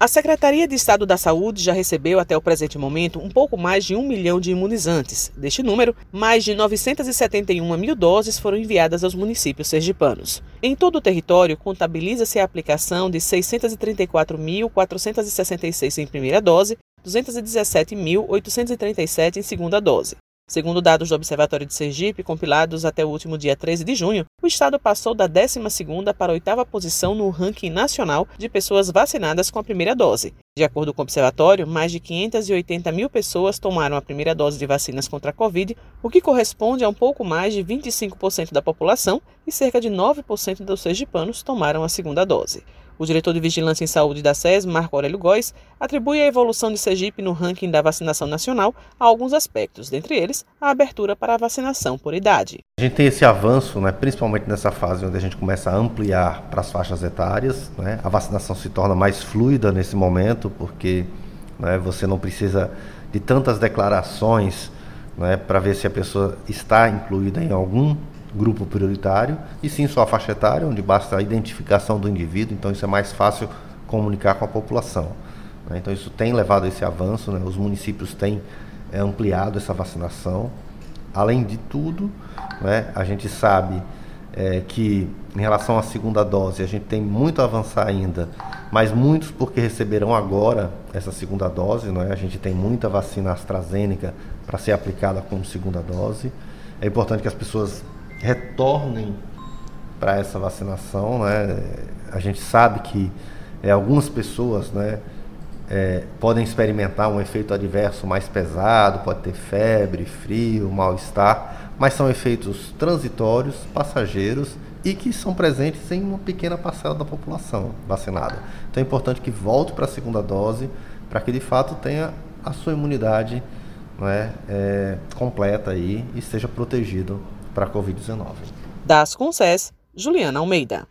A Secretaria de Estado da Saúde já recebeu até o presente momento um pouco mais de um milhão de imunizantes. Deste número, mais de 971 mil doses foram enviadas aos municípios sergipanos. Em todo o território, contabiliza-se a aplicação de 634.466 em primeira dose, 217.837 em segunda dose. Segundo dados do Observatório de Sergipe, compilados até o último dia 13 de junho, o estado passou da 12ª para a oitava posição no ranking nacional de pessoas vacinadas com a primeira dose. De acordo com o observatório, mais de 580 mil pessoas tomaram a primeira dose de vacinas contra a Covid, o que corresponde a um pouco mais de 25% da população, e cerca de 9% dos sergipanos tomaram a segunda dose. O diretor de Vigilância em Saúde da SES, Marco Aurélio Góes, atribui a evolução de Sergipe no ranking da vacinação nacional a alguns aspectos, dentre eles a abertura para a vacinação por idade. A gente tem esse avanço, né, principalmente nessa fase onde a gente começa a ampliar para as faixas etárias. Né, a vacinação se torna mais fluida nesse momento, porque né, você não precisa de tantas declarações né, para ver se a pessoa está incluída em algum grupo prioritário, e sim sua faixa etária, onde basta a identificação do indivíduo, então isso é mais fácil comunicar com a população. Né? Então isso tem levado a esse avanço, né? os municípios têm é, ampliado essa vacinação. Além de tudo, né, a gente sabe é, que em relação à segunda dose a gente tem muito a avançar ainda, mas muitos porque receberão agora essa segunda dose, é? A gente tem muita vacina AstraZeneca para ser aplicada como segunda dose. É importante que as pessoas retornem para essa vacinação. Né? A gente sabe que é, algumas pessoas né, é, podem experimentar um efeito adverso mais pesado, pode ter febre, frio, mal-estar, mas são efeitos transitórios, passageiros e que são presentes em uma pequena parcela da população vacinada. Então é importante que volte para a segunda dose para que de fato tenha a sua imunidade né, é, completa aí e esteja protegido para a Covid-19. Das Concess, Juliana Almeida.